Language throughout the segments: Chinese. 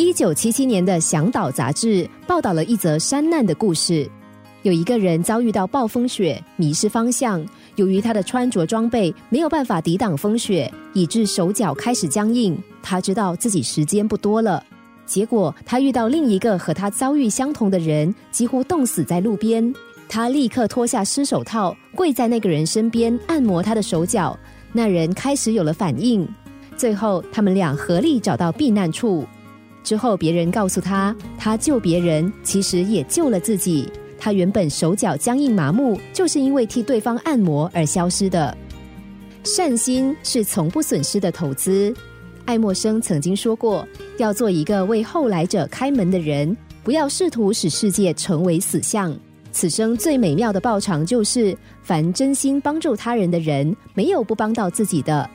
一九七七年的《响导》杂志报道了一则山难的故事。有一个人遭遇到暴风雪，迷失方向。由于他的穿着装备没有办法抵挡风雪，以致手脚开始僵硬。他知道自己时间不多了。结果他遇到另一个和他遭遇相同的人，几乎冻死在路边。他立刻脱下湿手套，跪在那个人身边按摩他的手脚。那人开始有了反应。最后，他们俩合力找到避难处。之后，别人告诉他，他救别人，其实也救了自己。他原本手脚僵硬麻木，就是因为替对方按摩而消失的。善心是从不损失的投资。爱默生曾经说过，要做一个为后来者开门的人，不要试图使世界成为死相。此生最美妙的报偿，就是凡真心帮助他人的人，没有不帮到自己的。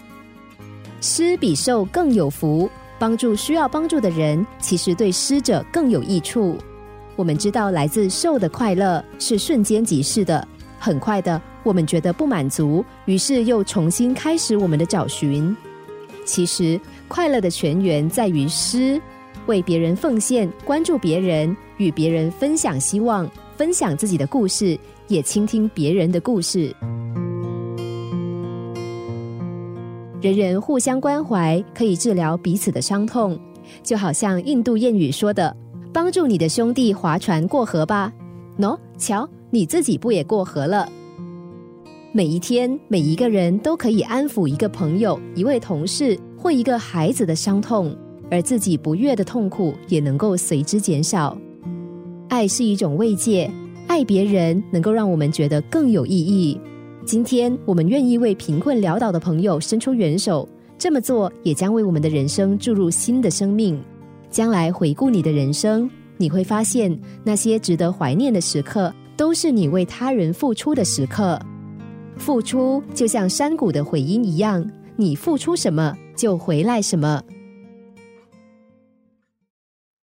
施比受更有福。帮助需要帮助的人，其实对施者更有益处。我们知道，来自受的快乐是瞬间即逝的，很快的，我们觉得不满足，于是又重新开始我们的找寻。其实，快乐的泉源在于施，为别人奉献，关注别人，与别人分享希望，分享自己的故事，也倾听别人的故事。人人互相关怀，可以治疗彼此的伤痛，就好像印度谚语说的：“帮助你的兄弟划船过河吧。”喏，瞧，你自己不也过河了？每一天，每一个人都可以安抚一个朋友、一位同事或一个孩子的伤痛，而自己不悦的痛苦也能够随之减少。爱是一种慰藉，爱别人能够让我们觉得更有意义。今天我们愿意为贫困潦倒的朋友伸出援手，这么做也将为我们的人生注入新的生命。将来回顾你的人生，你会发现那些值得怀念的时刻，都是你为他人付出的时刻。付出就像山谷的回音一样，你付出什么就回来什么。